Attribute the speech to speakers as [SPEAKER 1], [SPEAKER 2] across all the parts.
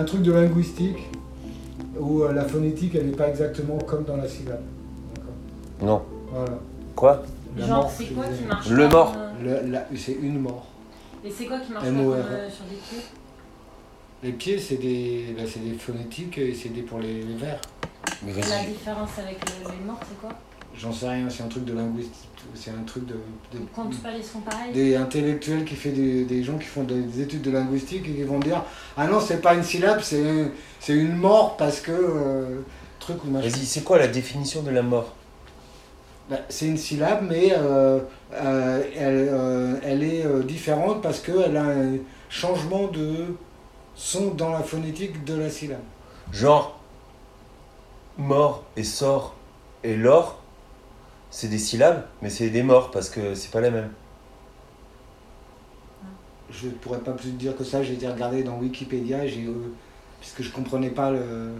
[SPEAKER 1] Un truc de linguistique où euh, la phonétique, elle n'est pas exactement comme dans la syllabe. D'accord
[SPEAKER 2] Non.
[SPEAKER 1] Voilà.
[SPEAKER 2] Quoi?
[SPEAKER 1] La
[SPEAKER 3] Genre,
[SPEAKER 1] mort,
[SPEAKER 3] c'est quoi qui marche
[SPEAKER 2] Le
[SPEAKER 3] pas
[SPEAKER 2] mort.
[SPEAKER 3] comme, euh,
[SPEAKER 1] C'est une mort.
[SPEAKER 3] Et c'est quoi qui marche pas
[SPEAKER 1] M.O.R..
[SPEAKER 3] comme, euh, sur pieds?
[SPEAKER 1] Les pieds, c'est des, bah, c'est des phonétiques et c'est des pour les, les vers.
[SPEAKER 2] Mais
[SPEAKER 3] La différence avec le- les morts, c'est quoi?
[SPEAKER 1] J'en sais rien, c'est un truc de linguistique. C'est un truc de, de-
[SPEAKER 3] Ils comptent pas, ils sont pareils
[SPEAKER 1] des intellectuels qui fait des, des gens qui font des, des études de linguistique et qui vont dire ah non c'est pas une syllabe c'est c'est une mort parce que euh, truc ou machin.
[SPEAKER 2] Vas-y, c'est quoi la définition de la mort?
[SPEAKER 1] Bah, c'est une syllabe mais euh, euh, elle, euh, elle est euh, différente parce qu'elle a un changement de son dans la phonétique de la syllabe.
[SPEAKER 2] Genre, mort et sort et l'or, c'est des syllabes, mais c'est des morts parce que c'est pas la même.
[SPEAKER 1] Je ne pourrais pas plus dire que ça, j'ai été regarder dans Wikipédia, j'ai, euh, puisque je comprenais pas le-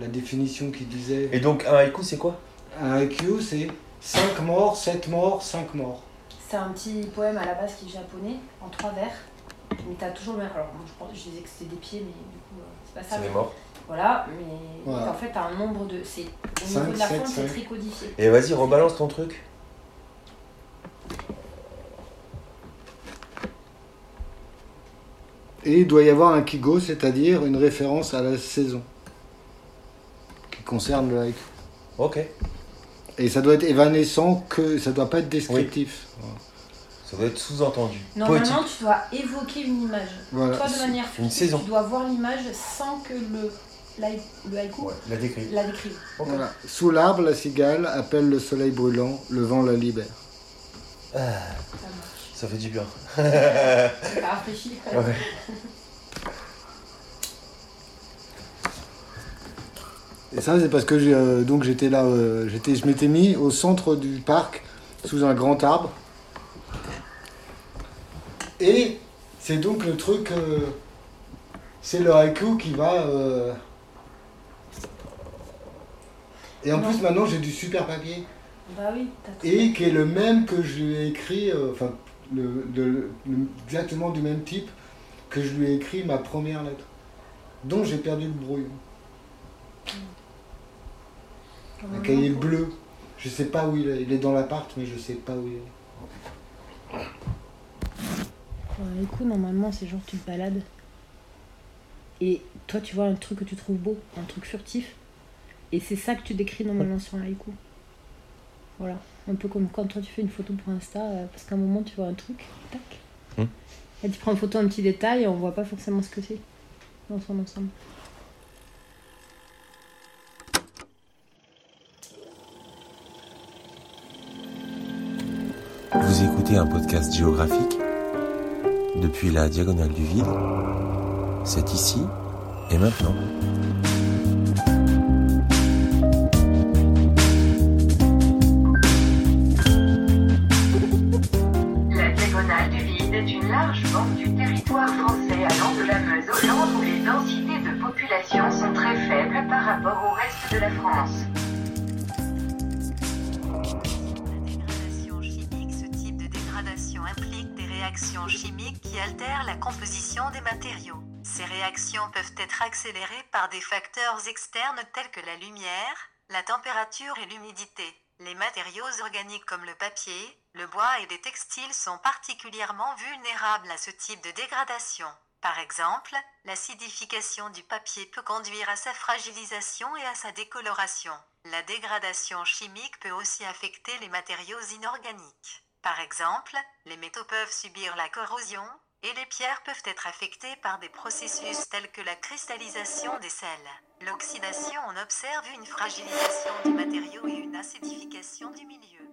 [SPEAKER 1] la définition qui disait.
[SPEAKER 2] Et donc, un haïku, c'est quoi?
[SPEAKER 1] Un IQ, c'est 5 morts, 7 morts, 5 morts.
[SPEAKER 3] C'est un petit poème à la base qui est japonais, en trois vers. Mais t'as toujours le même. Alors, moi, je, pense, je disais que c'était des pieds, mais du coup, euh, c'est pas ça.
[SPEAKER 2] C'est morts.
[SPEAKER 3] Voilà, mais
[SPEAKER 1] Voilà.
[SPEAKER 3] en fait, t'as un nombre de. C'est, au niveau de la
[SPEAKER 1] sept,
[SPEAKER 3] forme, c'est très codifié.
[SPEAKER 2] Et vas-y, rebalance ton truc.
[SPEAKER 1] Et il doit y avoir un Kigo, c'est-à-dire une référence à la saison qui concerne le haïku.
[SPEAKER 2] Ok.
[SPEAKER 1] Et ça doit être évanescent, que ça doit pas être descriptif.
[SPEAKER 2] Ça doit être sous-entendu.
[SPEAKER 3] Normalement,
[SPEAKER 2] Poétique.
[SPEAKER 3] tu dois évoquer une image.
[SPEAKER 1] Voilà.
[SPEAKER 3] Toi, de manière
[SPEAKER 2] Une saison.
[SPEAKER 3] tu dois voir l'image sans que le, le haïku
[SPEAKER 2] Ouais, la décrit.
[SPEAKER 3] la décrive.
[SPEAKER 2] Ok.
[SPEAKER 1] Voilà. Sous l'arbre, la cigale appelle le soleil brûlant, le vent la libère.
[SPEAKER 3] Ça marche.
[SPEAKER 2] Ça fait du bien.
[SPEAKER 3] Rafraîchi
[SPEAKER 2] Ouais.
[SPEAKER 1] Et ça, c'est parce que euh, donc j'étais là, euh, j'étais, je m'étais mis au centre du parc, sous un grand arbre. Et c'est donc le truc, euh, c'est le haïku qui va. euh, Et en
[SPEAKER 3] Non.
[SPEAKER 1] plus, maintenant, j'ai du super papier.
[SPEAKER 3] Bah oui.
[SPEAKER 1] Et qui est le même que je lui ai écrit, euh, enfin, le, le- le- exactement du même type que je lui ai écrit ma première lettre, dont j'ai perdu le brouillon. Un cahier bleu. Je sais pas où il est. Il est dans l'appart, mais je sais pas où il est.
[SPEAKER 3] Normalement, c'est genre tu te balades. Et toi, tu vois un truc que tu trouves beau, un truc furtif. Et c'est ça que tu décris normalement sur un haïku. Voilà. Un peu comme quand toi tu fais une photo pour Insta, euh, parce qu'à un moment tu vois un truc, tac.
[SPEAKER 2] Hmm.
[SPEAKER 3] Et tu prends en photo un petit détail et on voit pas forcément ce que c'est dans son ensemble.
[SPEAKER 2] Vous écoutez un podcast géographique? Depuis la diagonale du vide. C'est ici et maintenant.
[SPEAKER 4] La diagonale du vide est une large bande du territoire français allant de la Meuse au Land où les densités de population sont très faibles par rapport au reste de la France.
[SPEAKER 5] La dégradation chimique, ce type de dégradation implique des réactions chimiques qui altèrent la composition des matériaux. Ces réactions peuvent être accélérées par des facteurs externes tels que la lumière, la température et l'humidité. Les matériaux organiques comme le papier, le bois et les textiles sont particulièrement vulnérables à ce type de dégradation. Par exemple, l'acidification du papier peut conduire à sa fragilisation et à sa décoloration. La dégradation chimique peut aussi affecter les matériaux inorganiques. Par exemple, les métaux peuvent subir la corrosion et les pierres peuvent être affectées par des processus tels que la cristallisation des sels. L'oxydation, on observe une fragilisation des matériaux et une acidification du milieu.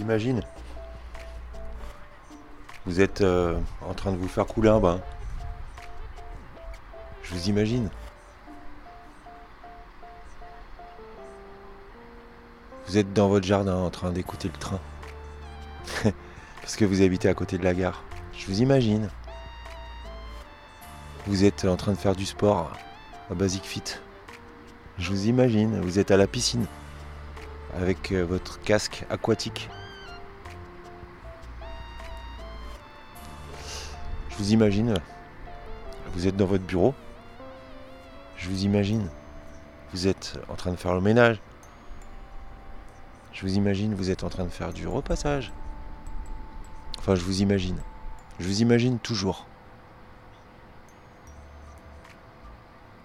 [SPEAKER 2] Vous imagine. Vous êtes euh, en train de vous faire couler un bain. Je vous imagine. Vous êtes dans votre jardin en train d'écouter le train. Parce que vous habitez à côté de la gare. Je vous imagine. Vous êtes en train de faire du sport à Basic Fit. Je vous imagine. Vous êtes à la piscine avec euh, votre casque aquatique. Vous imagine. Vous êtes dans votre bureau. Je vous imagine. Vous êtes en train de faire le ménage. Je vous imagine, vous êtes en train de faire du repassage. Enfin, je vous imagine. Je vous imagine toujours.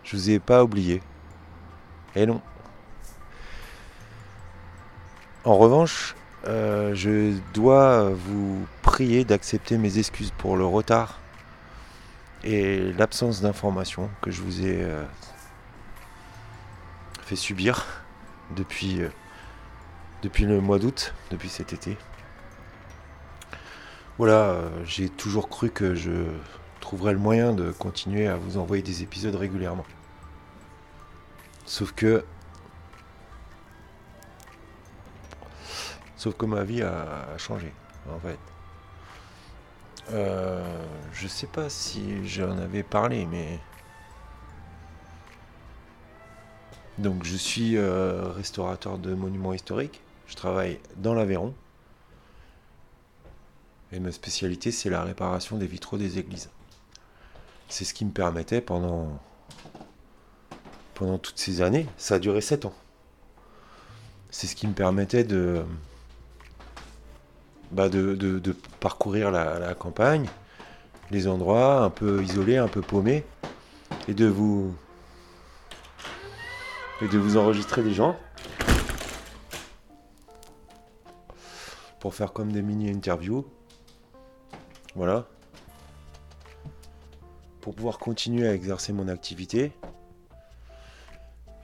[SPEAKER 2] Je vous ai pas oublié. Et non. En revanche, euh, je dois vous prier d'accepter mes excuses pour le retard et l'absence d'informations que je vous ai euh, fait subir depuis, euh, depuis le mois d'août, depuis cet été. Voilà, euh, j'ai toujours cru que je trouverais le moyen de continuer à vous envoyer des épisodes régulièrement. Sauf que. Sauf que ma vie a changé, en fait. Euh, je sais pas si j'en avais parlé, mais. Donc, je suis euh, restaurateur de monuments historiques. Je travaille dans l'Aveyron. Et ma spécialité, c'est la réparation des vitraux des églises. C'est ce qui me permettait pendant, pendant toutes ces années, ça a duré 7 ans. C'est ce qui me permettait de, bah de, parcourir la, la campagne, les endroits un peu isolés, un peu paumés, et de vous, et de vous enregistrer des gens pour faire comme des mini-interviews. Voilà. Pour pouvoir continuer à exercer mon activité,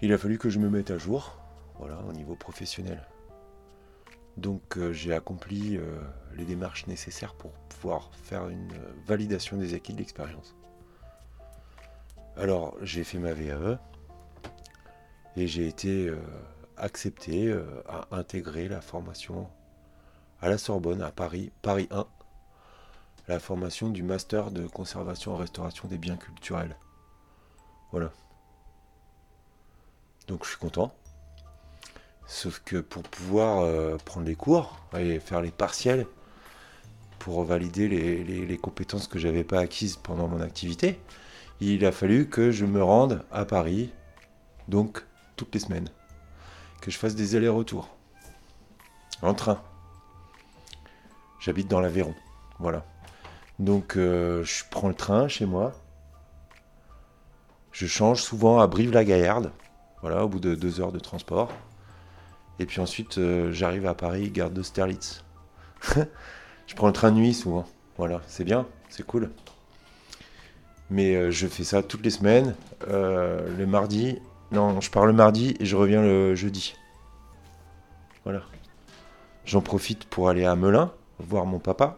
[SPEAKER 2] il a fallu que je me mette à jour, voilà, au niveau professionnel. Donc euh, j'ai accompli euh, les démarches nécessaires pour pouvoir faire une euh, validation des acquis de l'expérience. Alors j'ai fait ma VAE et j'ai été accepté à intégrer la formation à la Sorbonne, à Paris, Paris 1, la formation du master de conservation et restauration des biens culturels. Voilà. Donc je suis content. Sauf que pour pouvoir euh, prendre les cours et faire les partiels, pour valider les, compétences que j'avais pas acquises pendant mon activité, il a fallu que je me rende à Paris, donc toutes les semaines, que je fasse des allers-retours en train. J'habite dans l'Aveyron, voilà. Donc euh, je prends le train chez moi. Je change souvent à Brive-la-Gaillarde, voilà, au bout de deux heures de transport. Et puis ensuite, euh, j'arrive à Paris, gare d'Austerlitz. je prends le train de nuit souvent. Voilà, c'est bien, c'est cool. Mais euh, je fais ça toutes les semaines. euh, le mardi, non, je pars le mardi et je reviens le jeudi. Voilà. J'en profite pour aller à Melun, voir mon papa,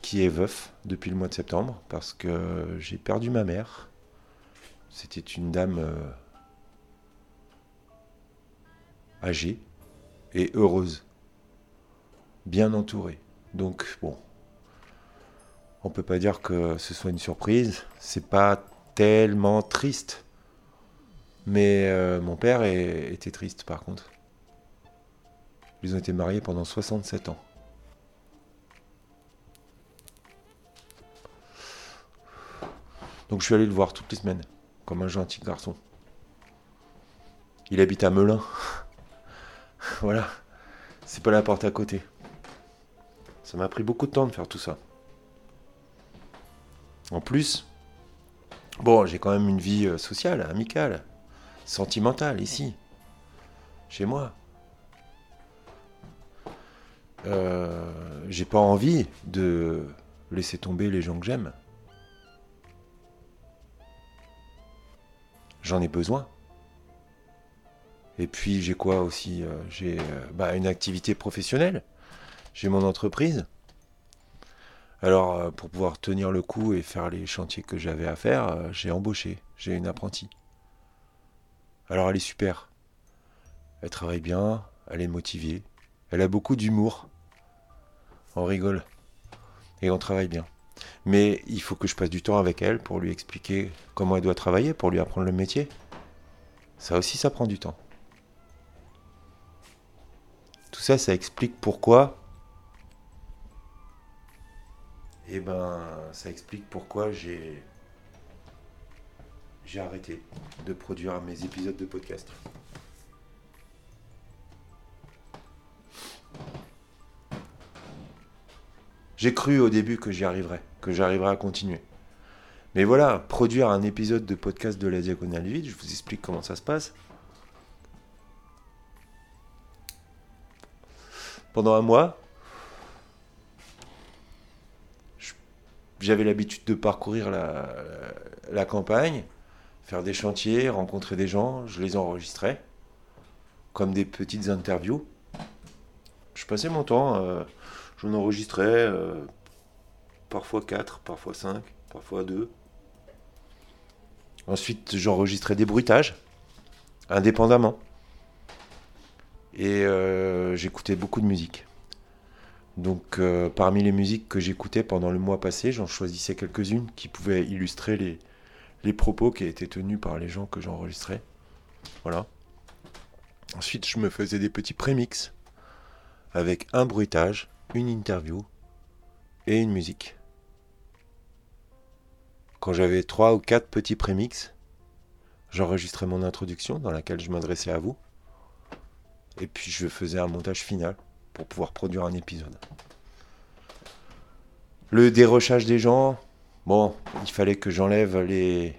[SPEAKER 2] qui est veuf depuis le mois de septembre, parce que j'ai perdu ma mère. C'était une dame âgée et heureuse, bien entourée. Donc bon, on peut pas dire que ce soit une surprise. C'est pas tellement triste, mais euh, mon père était triste par contre. Ils ont été mariés pendant 67 ans. Donc je suis allé le voir toutes les semaines, comme un gentil garçon. Il habite à Melun. Voilà. C'est pas la porte à côté. Ça m'a pris beaucoup de temps de faire tout ça. En plus, bon, j'ai quand même une vie euh, sociale, amicale, sentimentale ici, chez moi. Euh, j'ai pas envie de laisser tomber les gens que j'aime. J'en ai besoin. Et puis j'ai quoi aussi euh, J'ai euh, bah, une activité professionnelle. J'ai mon entreprise. Alors euh, pour pouvoir tenir le coup et faire les chantiers que j'avais à faire, j'ai embauché. J'ai une apprentie. Alors elle est super. Elle travaille bien, elle est motivée. Elle a beaucoup d'humour. On rigole. Et on travaille bien. Mais il faut que je passe du temps avec elle pour lui expliquer comment elle doit travailler, pour lui apprendre le métier. Ça aussi, ça prend du temps. Tout ça, ça explique pourquoi. Eh ben, ça explique pourquoi j'ai j'ai arrêté de produire mes épisodes de podcast. J'ai cru au début que j'y arriverais, que j'arriverais à continuer. Mais voilà, produire un épisode de podcast de la Diagonale Vide, je vous explique comment ça se passe. Pendant un mois, j'avais l'habitude de parcourir la, la campagne, faire des chantiers, rencontrer des gens, je les enregistrais, comme des petites interviews. Je passais mon temps, euh, j'en enregistrais euh, parfois 4, parfois 5, parfois 2. Ensuite, j'enregistrais des bruitages, indépendamment. Et euh, j'écoutais beaucoup de musique. Donc, euh, parmi les musiques que j'écoutais pendant le mois passé, j'en choisissais quelques-unes qui pouvaient illustrer les, propos qui étaient tenus par les gens que j'enregistrais. Voilà. Ensuite, je me faisais des petits prémix avec un bruitage, une interview et une musique. Quand j'avais trois ou quatre petits prémix, j'enregistrais mon introduction dans laquelle je m'adressais à vous. Et puis je faisais un montage final pour pouvoir produire un épisode. Le dérochage des gens, bon, il fallait que j'enlève les,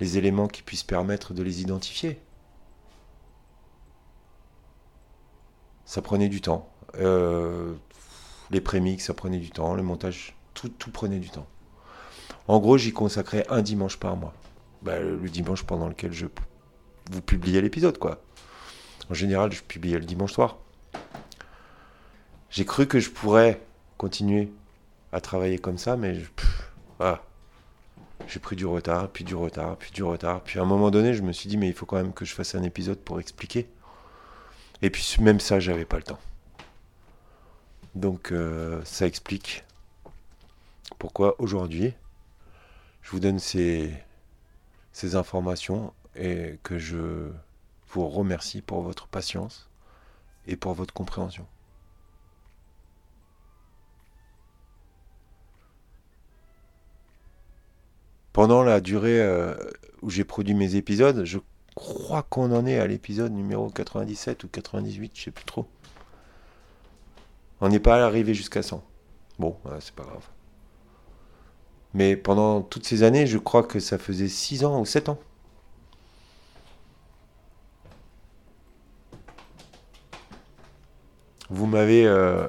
[SPEAKER 2] éléments qui puissent permettre de les identifier. Ça prenait du temps. Euh, les prémix, ça prenait du temps. Le montage, tout, prenait du temps. En gros, j'y consacrais un dimanche par mois. Bah, le le dimanche pendant lequel je vous publiais l'épisode, quoi. En général, je publiais le dimanche soir. J'ai cru que je pourrais continuer à travailler comme ça, mais ah. j'ai pris du retard, puis du retard, puis du retard. Puis à un moment donné, je me suis dit, mais il faut quand même que je fasse un épisode pour expliquer. Et puis même ça, j'avais pas le temps. Donc euh, ça explique pourquoi aujourd'hui, je vous donne ces informations et que je vous remercie pour votre patience et pour votre compréhension. Pendant la durée euh, où j'ai produit mes épisodes, je crois qu'on en est à l'épisode numéro 97 ou 98, je sais plus trop. On n'est pas arrivé jusqu'à 100. Bon, ouais, c'est pas grave. Mais pendant toutes ces années, je crois que ça faisait 6 ans ou 7 ans. Vous m'avez euh,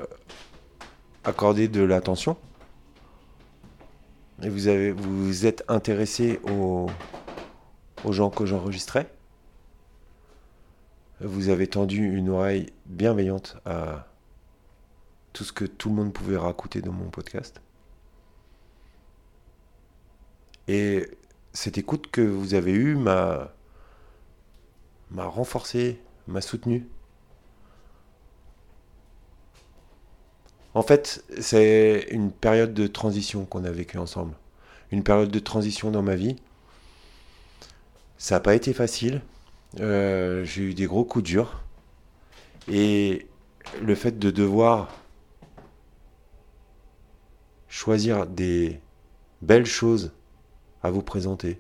[SPEAKER 2] accordé de l'attention. Et vous avez vous êtes intéressé aux, aux gens que j'enregistrais. Vous avez tendu une oreille bienveillante à tout ce que tout le monde pouvait raconter dans mon podcast. Et cette écoute que vous avez eue m'a m'a renforcé, m'a soutenu. En fait, c'est une période de transition qu'on a vécue ensemble. Une période de transition dans ma vie. Ça n'a pas été facile. Euh, J'ai eu des gros coups durs. Et le fait de devoir choisir des belles choses à vous présenter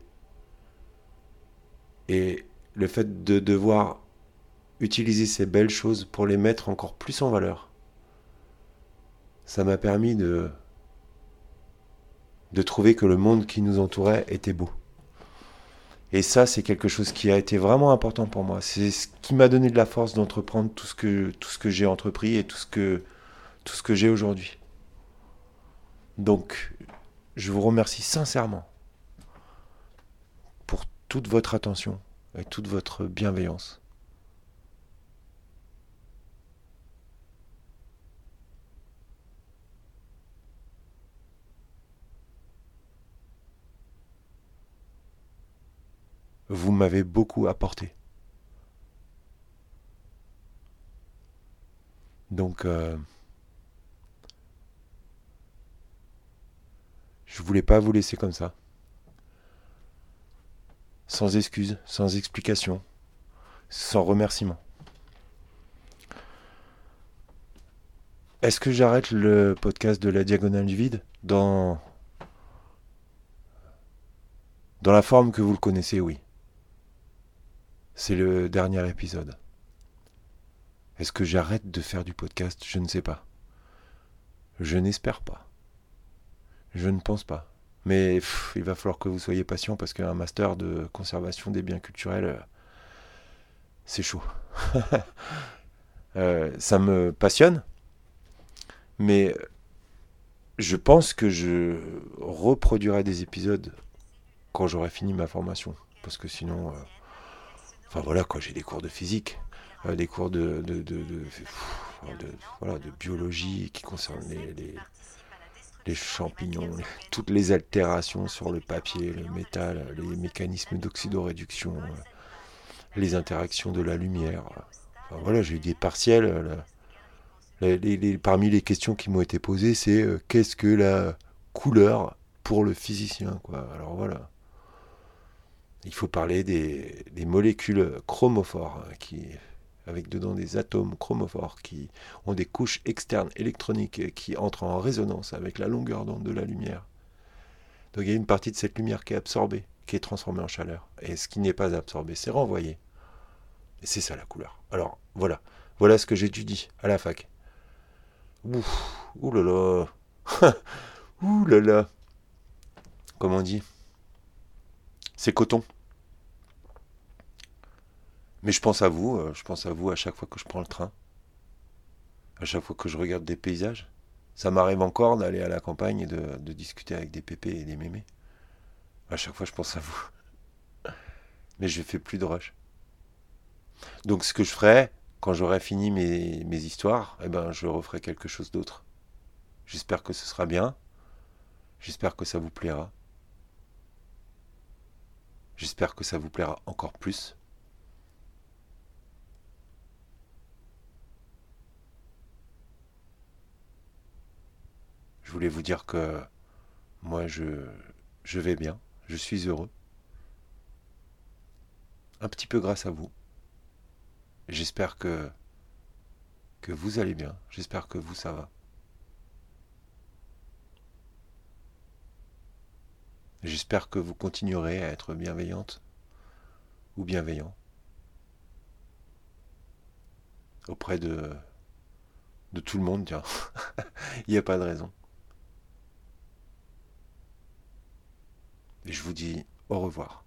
[SPEAKER 2] et le fait de devoir utiliser ces belles choses pour les mettre encore plus en valeur, ça m'a permis de, de trouver que le monde qui nous entourait était beau. Et ça, c'est quelque chose qui a été vraiment important pour moi. C'est ce qui m'a donné de la force d'entreprendre tout ce que, tout ce que j'ai entrepris et tout ce que, tout ce que j'ai aujourd'hui. Donc, je vous remercie sincèrement pour toute votre attention et toute votre bienveillance. Vous m'avez beaucoup apporté. Donc, euh, je voulais pas vous laisser comme ça. Sans excuse, sans explication, sans remerciement. Est-ce que j'arrête le podcast de la diagonale du vide dans dans la forme que vous le connaissez, oui. C'est le dernier épisode. Est-ce que j'arrête de faire du podcast? Je ne sais pas. Je n'espère pas. Je ne pense pas. Mais il va falloir que vous soyez patient parce qu'un master de conservation des biens culturels, euh, c'est chaud. Euh, ça me passionne, mais je pense que je reproduirai des épisodes quand j'aurai fini ma formation. Parce que sinon, euh, voilà, quand j'ai des cours de physique, euh, des cours de, de, biologie qui concernent les, champignons, toutes les altérations sur le papier, le métal, les mécanismes d'oxydoréduction, euh, les interactions de la lumière. Voilà, j'ai eu des partiels. Les, parmi les questions qui m'ont été posées, c'est euh, qu'est-ce que la couleur pour le physicien quoi. Il faut parler des, molécules chromophores hein, qui avec dedans des atomes chromophores qui ont des couches externes électroniques qui entrent en résonance avec la longueur d'onde de la lumière. Donc il y a une partie de cette lumière qui est absorbée, qui est transformée en chaleur. Et ce qui n'est pas absorbé, c'est renvoyé. Et c'est ça la couleur. Alors voilà, voilà ce que j'étudie à la fac. Ouh là là. Comment on dit? C'est coton. Mais je pense à vous, euh, je pense à vous à chaque fois que je prends le train, à chaque fois que je regarde des paysages. Ça m'arrive encore d'aller à la campagne et de, discuter avec des pépés et des mémés. À chaque fois, je pense à vous. Mais je fais plus de rush. Donc, ce que je ferai, quand j'aurai fini mes, mes histoires, eh ben, je referai quelque chose d'autre. J'espère que ce sera bien. J'espère que ça vous plaira. J'espère que ça vous plaira encore plus. Voulais vous dire que moi, je, je vais bien, je suis heureux. Un petit peu grâce à vous. J'espère que, que vous allez bien, j'espère que vous, ça va. J'espère que vous continuerez à être bienveillante ou bienveillant auprès de, de tout le monde, tiens. Il n'y a pas de raison. Et je vous dis au revoir.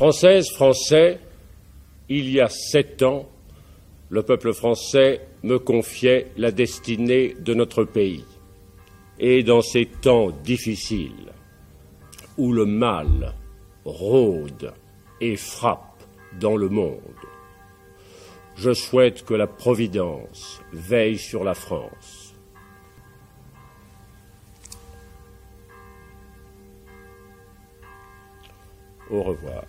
[SPEAKER 6] Françaises, Français, il y a sept ans, le peuple français me confiait la destinée de notre pays. Et dans ces temps difficiles, où le mal rôde et frappe dans le monde, je souhaite que la Providence veille sur la France. Au revoir.